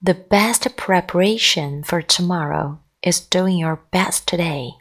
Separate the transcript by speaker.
Speaker 1: The best preparation for tomorrow is doing your best today.